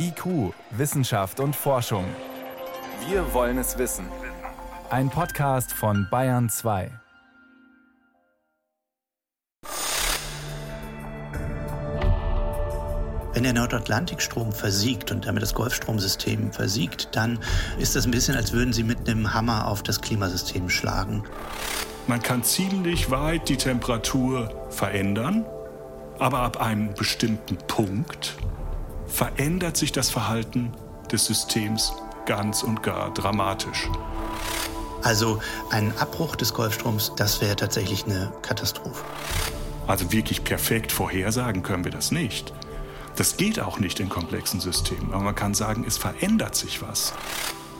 IQ, Wissenschaft und Forschung. Wir wollen es wissen. Ein Podcast von Bayern 2. Wenn der Nordatlantikstrom versiegt und damit das Golfstromsystem versiegt, dann ist das ein bisschen, als würden Sie mit einem Hammer auf das Klimasystem schlagen. Man kann ziemlich weit die Temperatur verändern, aber ab einem bestimmten Punkt verändert sich das Verhalten des Systems ganz und gar dramatisch. Also ein Abbruch des Golfstroms, das wäre tatsächlich eine Katastrophe. Also wirklich perfekt vorhersagen können wir das nicht. Das geht auch nicht in komplexen Systemen, aber man kann sagen, es verändert sich was.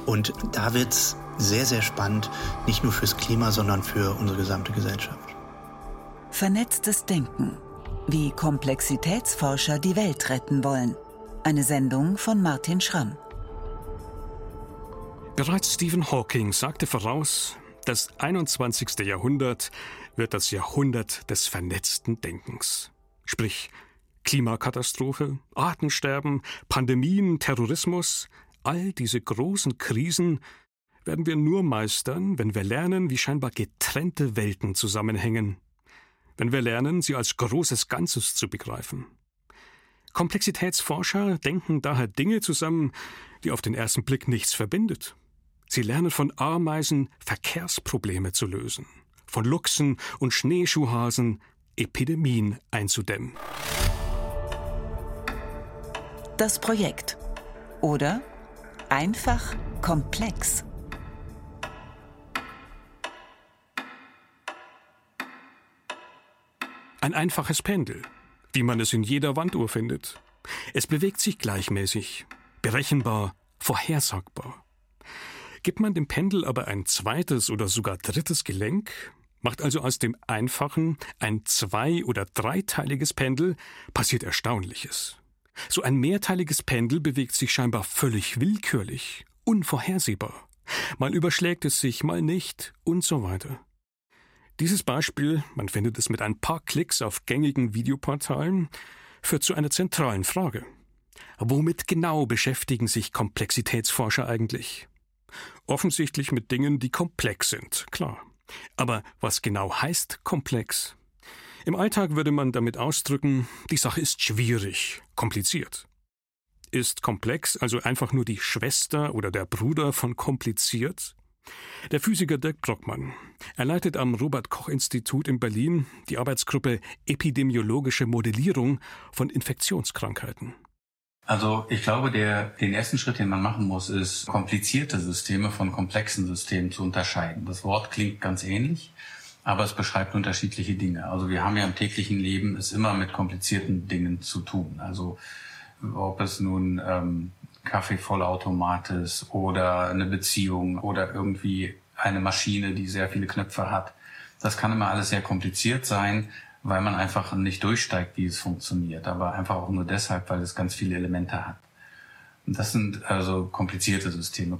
Und da wird es sehr, sehr spannend, nicht nur fürs Klima, sondern für unsere gesamte Gesellschaft. Vernetztes Denken. Wie Komplexitätsforscher die Welt retten wollen. Eine Sendung von Martin Schramm. Bereits Stephen Hawking sagte voraus, das 21. Jahrhundert wird das Jahrhundert des vernetzten Denkens. Sprich, Klimakatastrophe, Artensterben, Pandemien, Terrorismus, all diese großen Krisen werden wir nur meistern, wenn wir lernen, wie scheinbar getrennte Welten zusammenhängen, wenn wir lernen, sie als großes Ganzes zu begreifen. Komplexitätsforscher denken daher Dinge zusammen, die auf den ersten Blick nichts verbindet. Sie lernen von Ameisen Verkehrsprobleme zu lösen, von Luchsen und Schneeschuhhasen Epidemien einzudämmen. Das Projekt. Oder einfach komplex. Ein einfaches Pendel, wie man es in jeder Wanduhr findet. Es bewegt sich gleichmäßig, berechenbar, vorhersagbar. Gibt man dem Pendel aber ein zweites oder sogar drittes Gelenk, macht also aus dem einfachen ein zwei- oder dreiteiliges Pendel, passiert Erstaunliches. So ein mehrteiliges Pendel bewegt sich scheinbar völlig willkürlich, unvorhersehbar. Mal überschlägt es sich, mal nicht und so weiter. Dieses Beispiel, man findet es mit ein paar Klicks auf gängigen Videoportalen, führt zu einer zentralen Frage. Womit genau beschäftigen sich Komplexitätsforscher eigentlich? Offensichtlich mit Dingen, die komplex sind, klar. Aber was genau heißt komplex? Im Alltag würde man damit ausdrücken, die Sache ist schwierig, kompliziert. Ist komplex also einfach nur die Schwester oder der Bruder von kompliziert? Der Physiker Dirk Brockmann. Er leitet am Robert Koch Institut in Berlin die Arbeitsgruppe Epidemiologische Modellierung von Infektionskrankheiten. Also ich glaube, der, den ersten Schritt, den man machen muss, ist komplizierte Systeme von komplexen Systemen zu unterscheiden. Das Wort klingt ganz ähnlich, aber es beschreibt unterschiedliche Dinge. Also wir haben ja im täglichen Leben es immer mit komplizierten Dingen zu tun. Also ob es nun ähm, Kaffeevollautomat ist oder eine Beziehung oder irgendwie eine Maschine, die sehr viele Knöpfe hat. Das kann immer alles sehr kompliziert sein, weil man einfach nicht durchsteigt, wie es funktioniert, aber einfach auch nur deshalb, weil es ganz viele Elemente hat. Und das sind also komplizierte Systeme.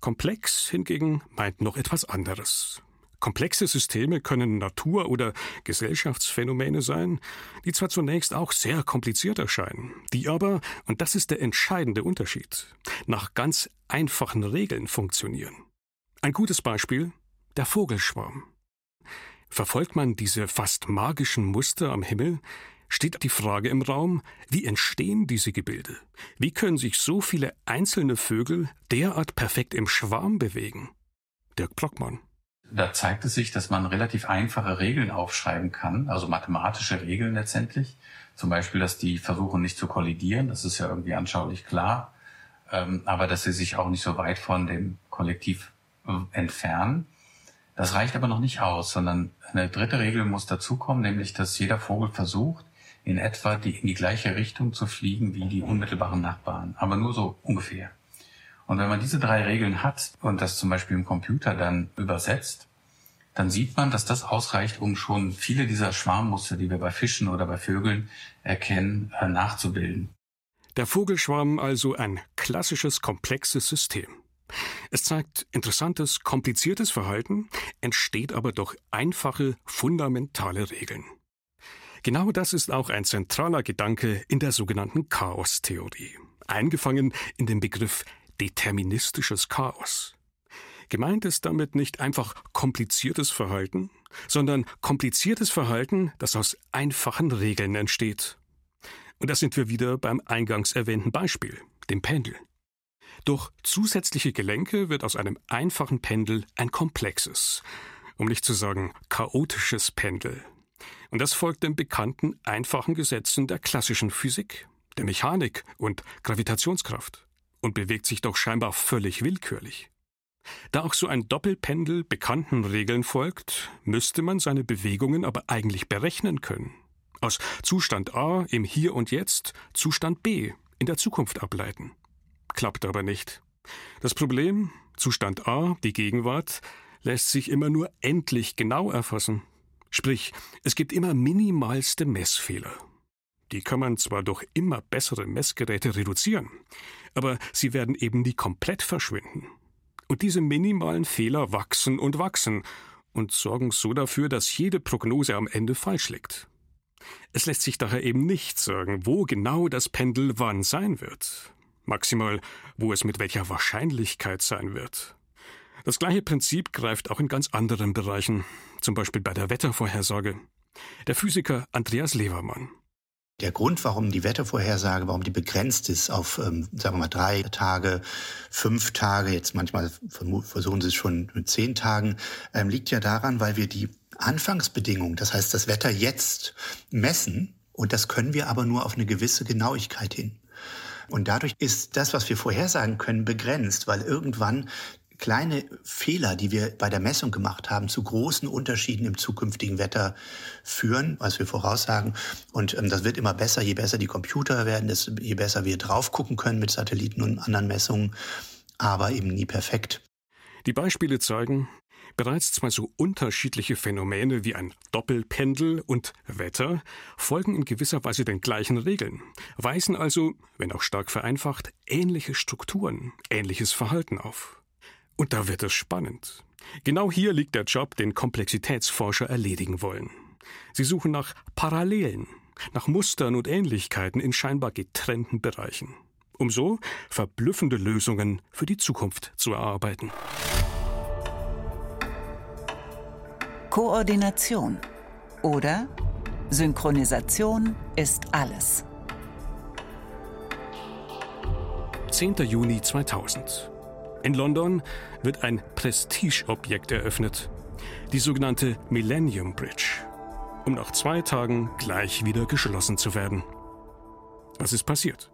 Komplex hingegen meint noch etwas anderes. Komplexe Systeme können Natur- oder Gesellschaftsphänomene sein, die zwar zunächst auch sehr kompliziert erscheinen, die aber, und das ist der entscheidende Unterschied, nach ganz einfachen Regeln funktionieren. Ein gutes Beispiel der Vogelschwarm. Verfolgt man diese fast magischen Muster am Himmel, steht die Frage im Raum, wie entstehen diese Gebilde? Wie können sich so viele einzelne Vögel derart perfekt im Schwarm bewegen? Dirk Brockmann. Da zeigt es sich, dass man relativ einfache Regeln aufschreiben kann, also mathematische Regeln letztendlich. Zum Beispiel, dass die versuchen nicht zu kollidieren, das ist ja irgendwie anschaulich klar, ähm, aber dass sie sich auch nicht so weit von dem Kollektiv äh, entfernen. Das reicht aber noch nicht aus, sondern eine dritte Regel muss dazukommen, nämlich dass jeder Vogel versucht, in etwa die, in die gleiche Richtung zu fliegen wie die unmittelbaren Nachbarn, aber nur so ungefähr. Und wenn man diese drei Regeln hat und das zum Beispiel im Computer dann übersetzt, dann sieht man, dass das ausreicht, um schon viele dieser Schwarmmuster, die wir bei Fischen oder bei Vögeln erkennen, äh, nachzubilden. Der Vogelschwarm also ein klassisches komplexes System. Es zeigt interessantes, kompliziertes Verhalten, entsteht aber durch einfache, fundamentale Regeln. Genau das ist auch ein zentraler Gedanke in der sogenannten Chaostheorie, eingefangen in dem Begriff deterministisches Chaos. Gemeint ist damit nicht einfach kompliziertes Verhalten, sondern kompliziertes Verhalten, das aus einfachen Regeln entsteht. Und da sind wir wieder beim eingangs erwähnten Beispiel, dem Pendel. Durch zusätzliche Gelenke wird aus einem einfachen Pendel ein komplexes, um nicht zu sagen chaotisches Pendel. Und das folgt den bekannten einfachen Gesetzen der klassischen Physik, der Mechanik und Gravitationskraft und bewegt sich doch scheinbar völlig willkürlich. Da auch so ein Doppelpendel bekannten Regeln folgt, müsste man seine Bewegungen aber eigentlich berechnen können. Aus Zustand A im Hier und Jetzt Zustand B in der Zukunft ableiten. Klappt aber nicht. Das Problem, Zustand A, die Gegenwart, lässt sich immer nur endlich genau erfassen. Sprich, es gibt immer minimalste Messfehler. Die kann man zwar durch immer bessere Messgeräte reduzieren, aber sie werden eben nie komplett verschwinden. Und diese minimalen Fehler wachsen und wachsen und sorgen so dafür, dass jede Prognose am Ende falsch liegt. Es lässt sich daher eben nicht sagen, wo genau das Pendel wann sein wird. Maximal, wo es mit welcher Wahrscheinlichkeit sein wird. Das gleiche Prinzip greift auch in ganz anderen Bereichen, zum Beispiel bei der Wettervorhersage. Der Physiker Andreas Levermann der Grund, warum die Wettervorhersage, warum die begrenzt ist auf, ähm, sagen wir mal, drei Tage, fünf Tage, jetzt manchmal versuchen sie es schon mit zehn Tagen, ähm, liegt ja daran, weil wir die Anfangsbedingungen, das heißt das Wetter jetzt messen und das können wir aber nur auf eine gewisse Genauigkeit hin. Und dadurch ist das, was wir vorhersagen können, begrenzt, weil irgendwann kleine Fehler, die wir bei der Messung gemacht haben, zu großen Unterschieden im zukünftigen Wetter führen, was wir voraussagen. Und ähm, das wird immer besser, je besser die Computer werden, desto, je besser wir drauf gucken können mit Satelliten und anderen Messungen, aber eben nie perfekt. Die Beispiele zeigen, bereits zwei so unterschiedliche Phänomene wie ein Doppelpendel und Wetter folgen in gewisser Weise den gleichen Regeln, weisen also, wenn auch stark vereinfacht, ähnliche Strukturen, ähnliches Verhalten auf. Und da wird es spannend. Genau hier liegt der Job, den Komplexitätsforscher erledigen wollen. Sie suchen nach Parallelen, nach Mustern und Ähnlichkeiten in scheinbar getrennten Bereichen, um so verblüffende Lösungen für die Zukunft zu erarbeiten. Koordination oder Synchronisation ist alles. 10. Juni 2000. In London wird ein Prestigeobjekt eröffnet, die sogenannte Millennium Bridge, um nach zwei Tagen gleich wieder geschlossen zu werden. Was ist passiert?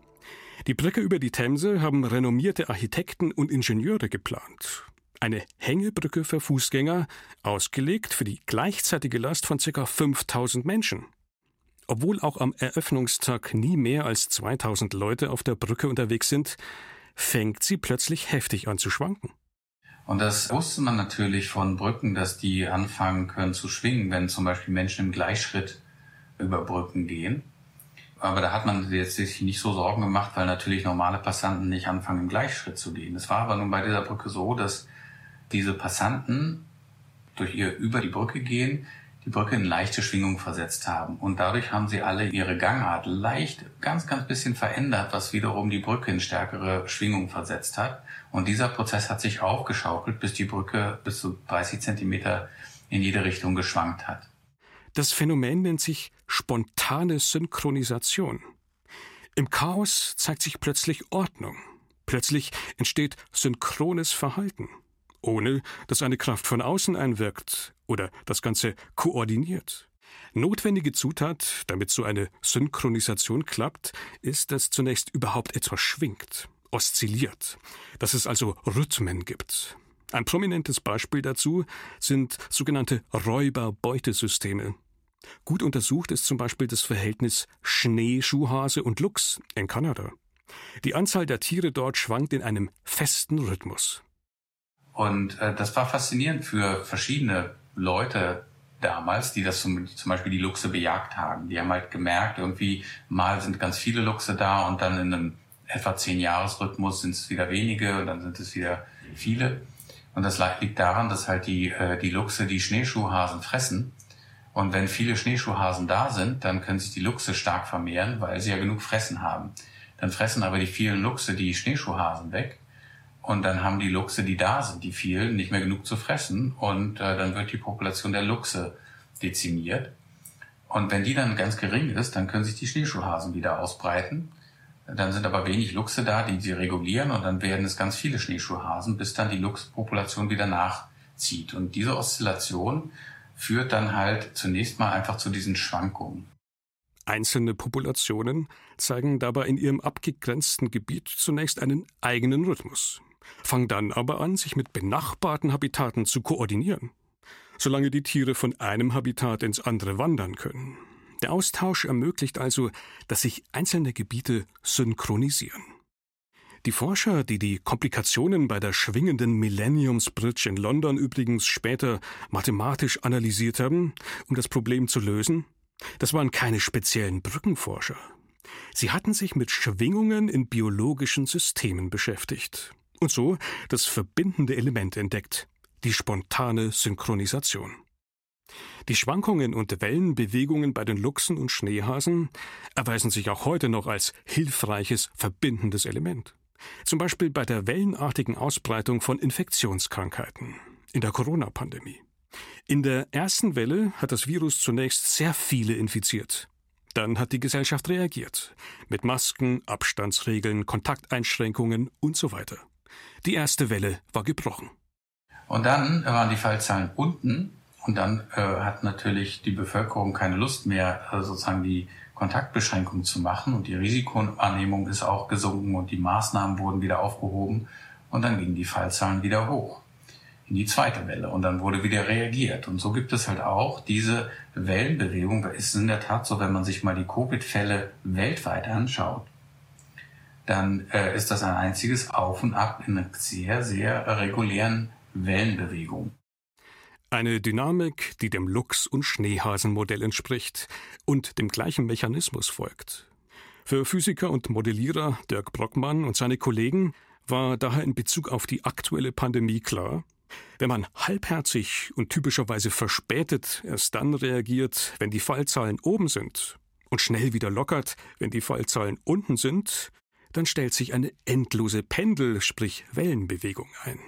Die Brücke über die Themse haben renommierte Architekten und Ingenieure geplant. Eine Hängebrücke für Fußgänger, ausgelegt für die gleichzeitige Last von ca. 5000 Menschen. Obwohl auch am Eröffnungstag nie mehr als 2000 Leute auf der Brücke unterwegs sind, fängt sie plötzlich heftig an zu schwanken. Und das wusste man natürlich von Brücken, dass die anfangen können zu schwingen, wenn zum Beispiel Menschen im Gleichschritt über Brücken gehen. Aber da hat man jetzt sich nicht so Sorgen gemacht, weil natürlich normale Passanten nicht anfangen, im Gleichschritt zu gehen. Es war aber nun bei dieser Brücke so, dass diese Passanten durch ihr über die Brücke gehen, die Brücke in leichte Schwingung versetzt haben. Und dadurch haben sie alle ihre Gangart leicht, ganz, ganz bisschen verändert, was wiederum die Brücke in stärkere Schwingung versetzt hat. Und dieser Prozess hat sich aufgeschaukelt, bis die Brücke bis zu 30 Zentimeter in jede Richtung geschwankt hat. Das Phänomen nennt sich spontane Synchronisation. Im Chaos zeigt sich plötzlich Ordnung. Plötzlich entsteht synchrones Verhalten ohne dass eine Kraft von außen einwirkt oder das Ganze koordiniert. Notwendige Zutat, damit so eine Synchronisation klappt, ist, dass zunächst überhaupt etwas schwingt, oszilliert, dass es also Rhythmen gibt. Ein prominentes Beispiel dazu sind sogenannte Räuber-Beutesysteme. Gut untersucht ist zum Beispiel das Verhältnis Schneeschuhhase und Luchs in Kanada. Die Anzahl der Tiere dort schwankt in einem festen Rhythmus. Und äh, das war faszinierend für verschiedene Leute damals, die das zum, zum Beispiel die Luchse bejagt haben. Die haben halt gemerkt, irgendwie mal sind ganz viele Luchse da und dann in einem etwa zehn Jahresrhythmus sind es wieder wenige und dann sind es wieder viele. Und das liegt daran, dass halt die, äh, die Luchse die Schneeschuhhasen fressen Und wenn viele Schneeschuhhasen da sind, dann können sich die Luchse stark vermehren, weil sie ja genug Fressen haben. Dann fressen aber die vielen Luchse die Schneeschuhhasen weg. Und dann haben die Luchse, die da sind, die vielen, nicht mehr genug zu fressen. Und äh, dann wird die Population der Luchse dezimiert. Und wenn die dann ganz gering ist, dann können sich die Schneeschuhhasen wieder ausbreiten. Dann sind aber wenig Luchse da, die sie regulieren. Und dann werden es ganz viele Schneeschuhhasen, bis dann die Luchspopulation wieder nachzieht. Und diese Oszillation führt dann halt zunächst mal einfach zu diesen Schwankungen. Einzelne Populationen zeigen dabei in ihrem abgegrenzten Gebiet zunächst einen eigenen Rhythmus, fangen dann aber an, sich mit benachbarten Habitaten zu koordinieren, solange die Tiere von einem Habitat ins andere wandern können. Der Austausch ermöglicht also, dass sich einzelne Gebiete synchronisieren. Die Forscher, die die Komplikationen bei der schwingenden Millenniums Bridge in London übrigens später mathematisch analysiert haben, um das Problem zu lösen, das waren keine speziellen Brückenforscher. Sie hatten sich mit Schwingungen in biologischen Systemen beschäftigt und so das verbindende Element entdeckt, die spontane Synchronisation. Die Schwankungen und Wellenbewegungen bei den Luchsen und Schneehasen erweisen sich auch heute noch als hilfreiches verbindendes Element. Zum Beispiel bei der wellenartigen Ausbreitung von Infektionskrankheiten in der Corona-Pandemie. In der ersten Welle hat das Virus zunächst sehr viele infiziert. Dann hat die Gesellschaft reagiert. Mit Masken, Abstandsregeln, Kontakteinschränkungen und so weiter. Die erste Welle war gebrochen. Und dann waren die Fallzahlen unten und dann äh, hat natürlich die Bevölkerung keine Lust mehr, äh, sozusagen die Kontaktbeschränkungen zu machen und die Risikowahrnehmung ist auch gesunken und die Maßnahmen wurden wieder aufgehoben und dann gingen die Fallzahlen wieder hoch in die zweite Welle und dann wurde wieder reagiert. Und so gibt es halt auch diese Wellenbewegung. Es ist in der Tat so, wenn man sich mal die Covid-Fälle weltweit anschaut, dann äh, ist das ein einziges Auf und Ab in einer sehr, sehr regulären Wellenbewegung. Eine Dynamik, die dem Luchs- und Schneehasenmodell entspricht und dem gleichen Mechanismus folgt. Für Physiker und Modellierer Dirk Brockmann und seine Kollegen war daher in Bezug auf die aktuelle Pandemie klar, wenn man halbherzig und typischerweise verspätet erst dann reagiert, wenn die Fallzahlen oben sind und schnell wieder lockert, wenn die Fallzahlen unten sind, dann stellt sich eine endlose Pendel, sprich Wellenbewegung ein.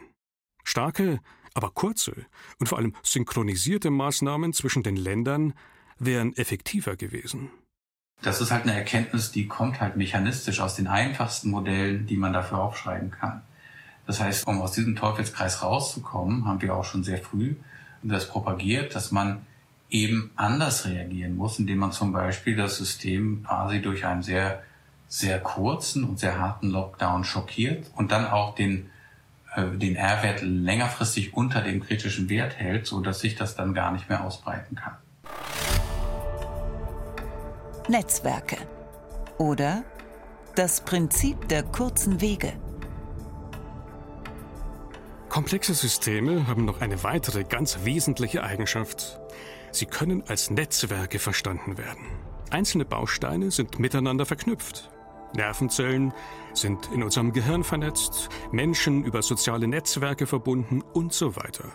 Starke, aber kurze und vor allem synchronisierte Maßnahmen zwischen den Ländern wären effektiver gewesen. Das ist halt eine Erkenntnis, die kommt halt mechanistisch aus den einfachsten Modellen, die man dafür aufschreiben kann. Das heißt, um aus diesem Teufelskreis rauszukommen, haben wir auch schon sehr früh das propagiert, dass man eben anders reagieren muss, indem man zum Beispiel das System quasi durch einen sehr, sehr kurzen und sehr harten Lockdown schockiert und dann auch den äh, den R-Wert längerfristig unter dem kritischen Wert hält, so dass sich das dann gar nicht mehr ausbreiten kann. Netzwerke oder das Prinzip der kurzen Wege. Komplexe Systeme haben noch eine weitere ganz wesentliche Eigenschaft. Sie können als Netzwerke verstanden werden. Einzelne Bausteine sind miteinander verknüpft. Nervenzellen sind in unserem Gehirn vernetzt, Menschen über soziale Netzwerke verbunden und so weiter.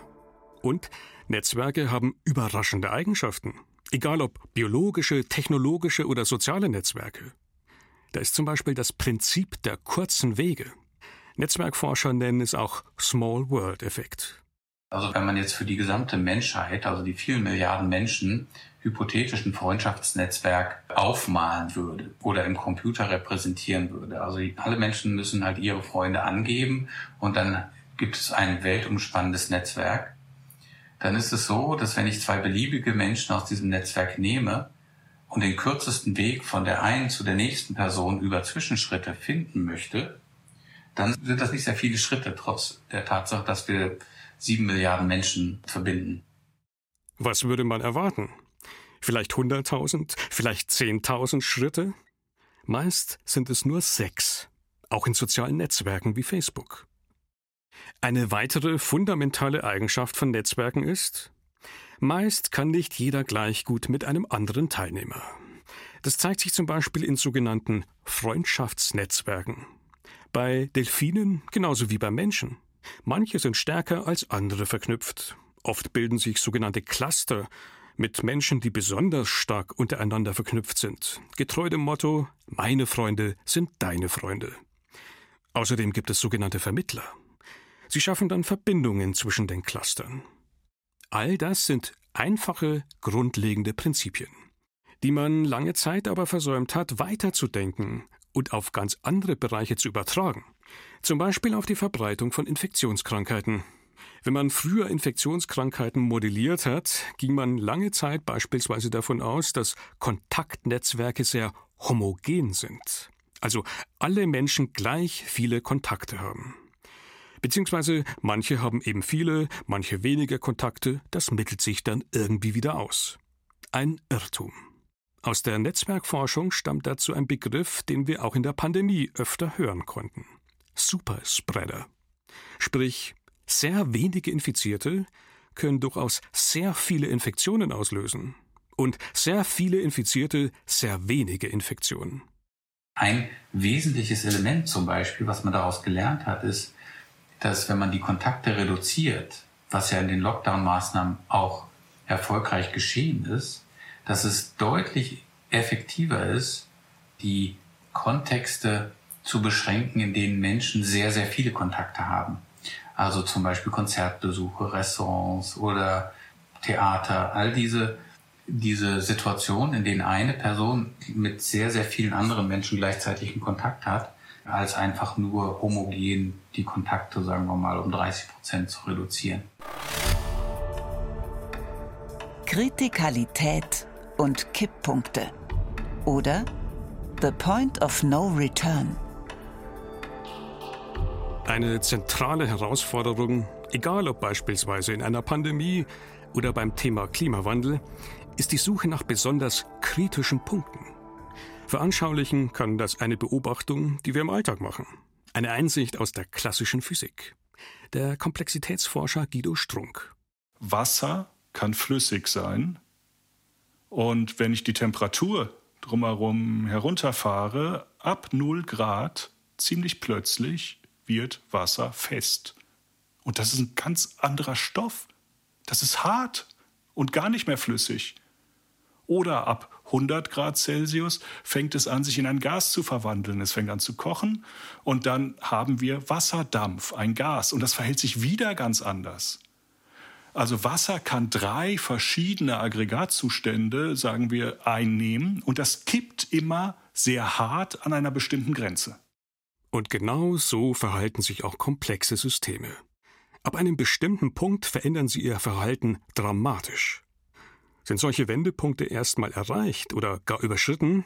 Und Netzwerke haben überraschende Eigenschaften, egal ob biologische, technologische oder soziale Netzwerke. Da ist zum Beispiel das Prinzip der kurzen Wege. Netzwerkforscher nennen es auch Small World Effekt. Also wenn man jetzt für die gesamte Menschheit, also die vielen Milliarden Menschen, hypothetischen Freundschaftsnetzwerk aufmalen würde oder im Computer repräsentieren würde. Also alle Menschen müssen halt ihre Freunde angeben und dann gibt es ein weltumspannendes Netzwerk. Dann ist es so, dass wenn ich zwei beliebige Menschen aus diesem Netzwerk nehme und den kürzesten Weg von der einen zu der nächsten Person über Zwischenschritte finden möchte, dann sind das nicht sehr viele Schritte, trotz der Tatsache, dass wir sieben Milliarden Menschen verbinden. Was würde man erwarten? Vielleicht 100.000, vielleicht 10.000 Schritte? Meist sind es nur sechs, auch in sozialen Netzwerken wie Facebook. Eine weitere fundamentale Eigenschaft von Netzwerken ist, meist kann nicht jeder gleich gut mit einem anderen Teilnehmer. Das zeigt sich zum Beispiel in sogenannten Freundschaftsnetzwerken. Bei Delfinen genauso wie bei Menschen. Manche sind stärker als andere verknüpft. Oft bilden sich sogenannte Cluster, mit Menschen, die besonders stark untereinander verknüpft sind, getreu dem Motto Meine Freunde sind deine Freunde. Außerdem gibt es sogenannte Vermittler. Sie schaffen dann Verbindungen zwischen den Clustern. All das sind einfache, grundlegende Prinzipien, die man lange Zeit aber versäumt hat, weiterzudenken und auf ganz andere Bereiche zu übertragen. Zum Beispiel auf die Verbreitung von Infektionskrankheiten. Wenn man früher Infektionskrankheiten modelliert hat, ging man lange Zeit beispielsweise davon aus, dass Kontaktnetzwerke sehr homogen sind. Also alle Menschen gleich viele Kontakte haben. Beziehungsweise manche haben eben viele, manche weniger Kontakte, das mittelt sich dann irgendwie wieder aus. Ein Irrtum. Aus der Netzwerkforschung stammt dazu ein Begriff, den wir auch in der Pandemie öfter hören konnten. Superspreader. Sprich, sehr wenige Infizierte können durchaus sehr viele Infektionen auslösen. Und sehr viele Infizierte sehr wenige Infektionen. Ein wesentliches Element zum Beispiel, was man daraus gelernt hat, ist, dass wenn man die Kontakte reduziert, was ja in den Lockdown-Maßnahmen auch erfolgreich geschehen ist, dass es deutlich effektiver ist, die Kontexte zu beschränken, in denen Menschen sehr, sehr viele Kontakte haben. Also zum Beispiel Konzertbesuche, Restaurants oder Theater, all diese, diese Situationen, in denen eine Person mit sehr, sehr vielen anderen Menschen gleichzeitig einen Kontakt hat, als einfach nur homogen die Kontakte, sagen wir mal, um 30 Prozent zu reduzieren. Kritikalität und Kipppunkte. Oder The Point of No Return. Eine zentrale Herausforderung, egal ob beispielsweise in einer Pandemie oder beim Thema Klimawandel, ist die Suche nach besonders kritischen Punkten. Veranschaulichen kann das eine Beobachtung, die wir im Alltag machen. Eine Einsicht aus der klassischen Physik. Der Komplexitätsforscher Guido Strunk. Wasser kann flüssig sein. Und wenn ich die Temperatur drumherum herunterfahre, ab 0 Grad, ziemlich plötzlich wird Wasser fest. Und das ist ein ganz anderer Stoff. Das ist hart und gar nicht mehr flüssig. Oder ab 100 Grad Celsius fängt es an, sich in ein Gas zu verwandeln. Es fängt an zu kochen und dann haben wir Wasserdampf, ein Gas. Und das verhält sich wieder ganz anders. Also Wasser kann drei verschiedene Aggregatzustände, sagen wir, einnehmen und das kippt immer sehr hart an einer bestimmten Grenze. Und genau so verhalten sich auch komplexe Systeme. Ab einem bestimmten Punkt verändern sie ihr Verhalten dramatisch. Sind solche Wendepunkte erstmal erreicht oder gar überschritten,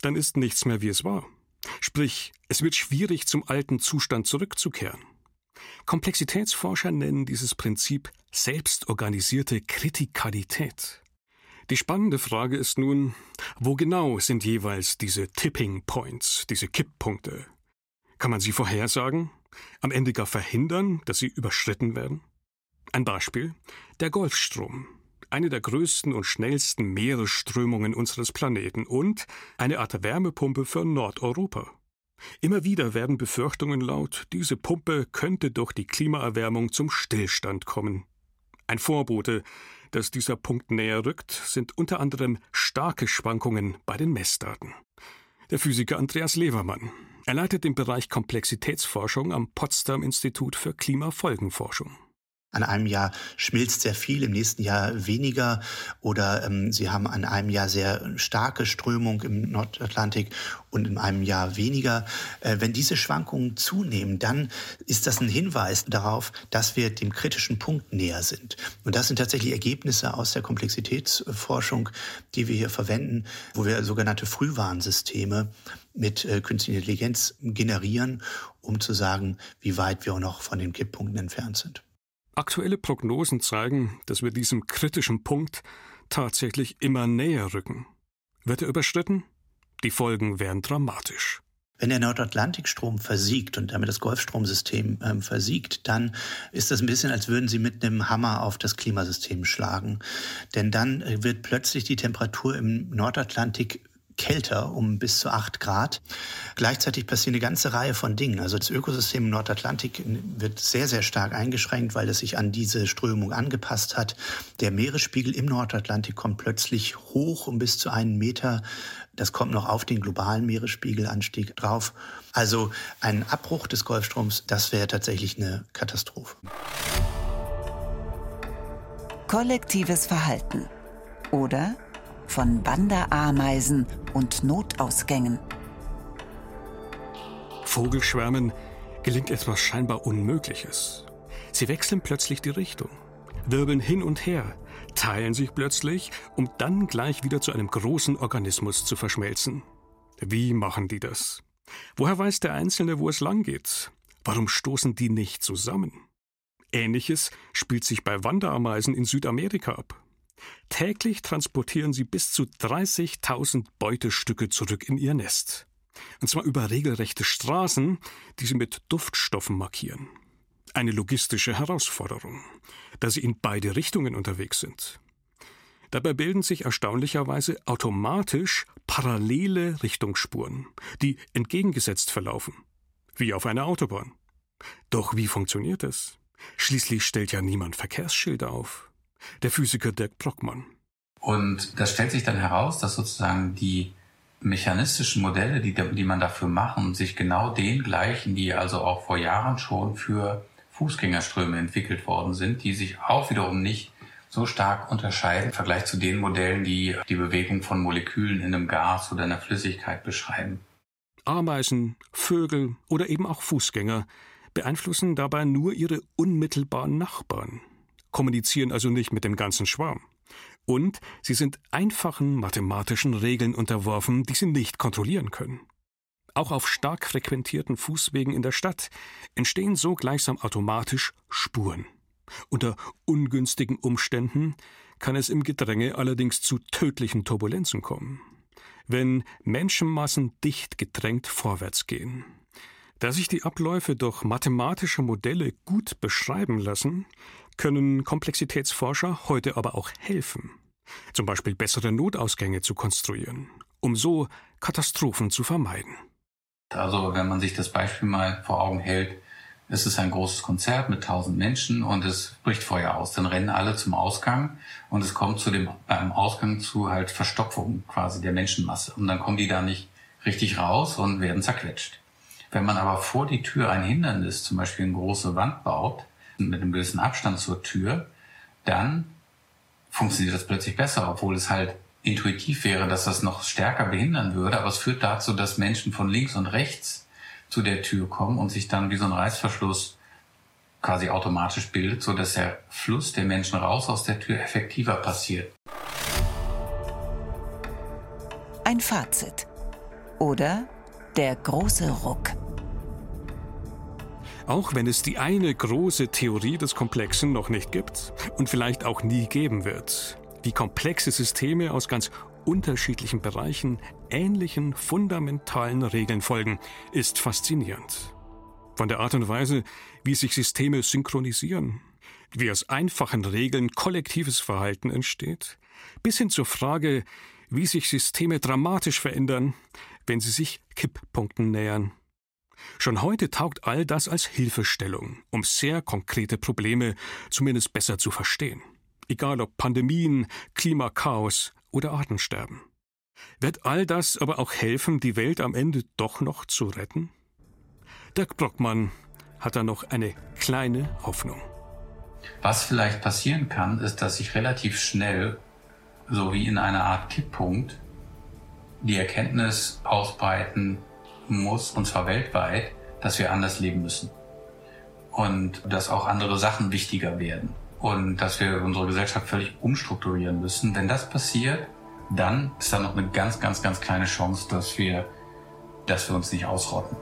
dann ist nichts mehr wie es war. Sprich, es wird schwierig, zum alten Zustand zurückzukehren. Komplexitätsforscher nennen dieses Prinzip selbstorganisierte Kritikalität. Die spannende Frage ist nun, wo genau sind jeweils diese Tipping Points, diese Kipppunkte? Kann man sie vorhersagen? Am Ende gar verhindern, dass sie überschritten werden? Ein Beispiel: der Golfstrom eine der größten und schnellsten Meeresströmungen unseres Planeten und eine Art Wärmepumpe für Nordeuropa. Immer wieder werden Befürchtungen laut, diese Pumpe könnte durch die Klimaerwärmung zum Stillstand kommen. Ein Vorbote, dass dieser Punkt näher rückt, sind unter anderem starke Schwankungen bei den Messdaten. Der Physiker Andreas Levermann. Er leitet den Bereich Komplexitätsforschung am Potsdam Institut für Klimafolgenforschung an einem Jahr schmilzt sehr viel, im nächsten Jahr weniger oder ähm, sie haben an einem Jahr sehr starke Strömung im Nordatlantik und in einem Jahr weniger. Äh, wenn diese Schwankungen zunehmen, dann ist das ein Hinweis darauf, dass wir dem kritischen Punkt näher sind. Und das sind tatsächlich Ergebnisse aus der Komplexitätsforschung, die wir hier verwenden, wo wir sogenannte Frühwarnsysteme mit äh, künstlicher Intelligenz generieren, um zu sagen, wie weit wir noch von den Kipppunkten entfernt sind. Aktuelle Prognosen zeigen, dass wir diesem kritischen Punkt tatsächlich immer näher rücken. Wird er überschritten? Die Folgen wären dramatisch. Wenn der Nordatlantikstrom versiegt und damit das Golfstromsystem ähm, versiegt, dann ist das ein bisschen, als würden Sie mit einem Hammer auf das Klimasystem schlagen. Denn dann äh, wird plötzlich die Temperatur im Nordatlantik kälter um bis zu acht Grad. Gleichzeitig passiert eine ganze Reihe von Dingen. Also das Ökosystem im Nordatlantik wird sehr, sehr stark eingeschränkt, weil es sich an diese Strömung angepasst hat. Der Meeresspiegel im Nordatlantik kommt plötzlich hoch um bis zu einen Meter. Das kommt noch auf den globalen Meeresspiegelanstieg drauf. Also ein Abbruch des Golfstroms, das wäre tatsächlich eine Katastrophe. Kollektives Verhalten oder von Wanderameisen und Notausgängen. Vogelschwärmen gelingt etwas scheinbar Unmögliches. Sie wechseln plötzlich die Richtung, wirbeln hin und her, teilen sich plötzlich, um dann gleich wieder zu einem großen Organismus zu verschmelzen. Wie machen die das? Woher weiß der Einzelne, wo es lang geht? Warum stoßen die nicht zusammen? Ähnliches spielt sich bei Wanderameisen in Südamerika ab. Täglich transportieren sie bis zu 30.000 Beutestücke zurück in ihr Nest. Und zwar über regelrechte Straßen, die sie mit Duftstoffen markieren. Eine logistische Herausforderung, da sie in beide Richtungen unterwegs sind. Dabei bilden sich erstaunlicherweise automatisch parallele Richtungsspuren, die entgegengesetzt verlaufen, wie auf einer Autobahn. Doch wie funktioniert es? Schließlich stellt ja niemand Verkehrsschilder auf der Physiker Dirk Brockmann. Und das stellt sich dann heraus, dass sozusagen die mechanistischen Modelle, die, die man dafür machen, sich genau den gleichen, die also auch vor Jahren schon für Fußgängerströme entwickelt worden sind, die sich auch wiederum nicht so stark unterscheiden im Vergleich zu den Modellen, die die Bewegung von Molekülen in einem Gas oder einer Flüssigkeit beschreiben. Ameisen, Vögel oder eben auch Fußgänger beeinflussen dabei nur ihre unmittelbaren Nachbarn kommunizieren also nicht mit dem ganzen Schwarm. Und sie sind einfachen mathematischen Regeln unterworfen, die sie nicht kontrollieren können. Auch auf stark frequentierten Fußwegen in der Stadt entstehen so gleichsam automatisch Spuren. Unter ungünstigen Umständen kann es im Gedränge allerdings zu tödlichen Turbulenzen kommen. Wenn Menschenmassen dicht gedrängt vorwärts gehen. Da sich die Abläufe durch mathematische Modelle gut beschreiben lassen, können Komplexitätsforscher heute aber auch helfen, zum Beispiel bessere Notausgänge zu konstruieren, um so Katastrophen zu vermeiden. Also wenn man sich das Beispiel mal vor Augen hält, es ist ein großes Konzert mit tausend Menschen und es bricht Feuer aus. Dann rennen alle zum Ausgang und es kommt zu dem beim Ausgang zu halt Verstopfung quasi der Menschenmasse und dann kommen die da nicht richtig raus und werden zerquetscht. Wenn man aber vor die Tür ein Hindernis, zum Beispiel eine große Wand baut, mit einem gewissen Abstand zur Tür, dann funktioniert das plötzlich besser, obwohl es halt intuitiv wäre, dass das noch stärker behindern würde. Aber es führt dazu, dass Menschen von links und rechts zu der Tür kommen und sich dann wie so ein Reißverschluss quasi automatisch bildet, so dass der Fluss der Menschen raus aus der Tür effektiver passiert. Ein Fazit. Oder der große Ruck. Auch wenn es die eine große Theorie des Komplexen noch nicht gibt und vielleicht auch nie geben wird, wie komplexe Systeme aus ganz unterschiedlichen Bereichen ähnlichen fundamentalen Regeln folgen, ist faszinierend. Von der Art und Weise, wie sich Systeme synchronisieren, wie aus einfachen Regeln kollektives Verhalten entsteht, bis hin zur Frage, wie sich Systeme dramatisch verändern, wenn sie sich Kipppunkten nähern. Schon heute taugt all das als Hilfestellung, um sehr konkrete Probleme zumindest besser zu verstehen. Egal ob Pandemien, Klimakaos oder Artensterben. Wird all das aber auch helfen, die Welt am Ende doch noch zu retten? Dirk Brockmann hat da noch eine kleine Hoffnung. Was vielleicht passieren kann, ist, dass sich relativ schnell, so wie in einer Art Kipppunkt, die Erkenntnis ausbreiten, muss, und zwar weltweit, dass wir anders leben müssen. Und dass auch andere Sachen wichtiger werden. Und dass wir unsere Gesellschaft völlig umstrukturieren müssen. Wenn das passiert, dann ist da noch eine ganz, ganz, ganz kleine Chance, dass wir, dass wir uns nicht ausrotten.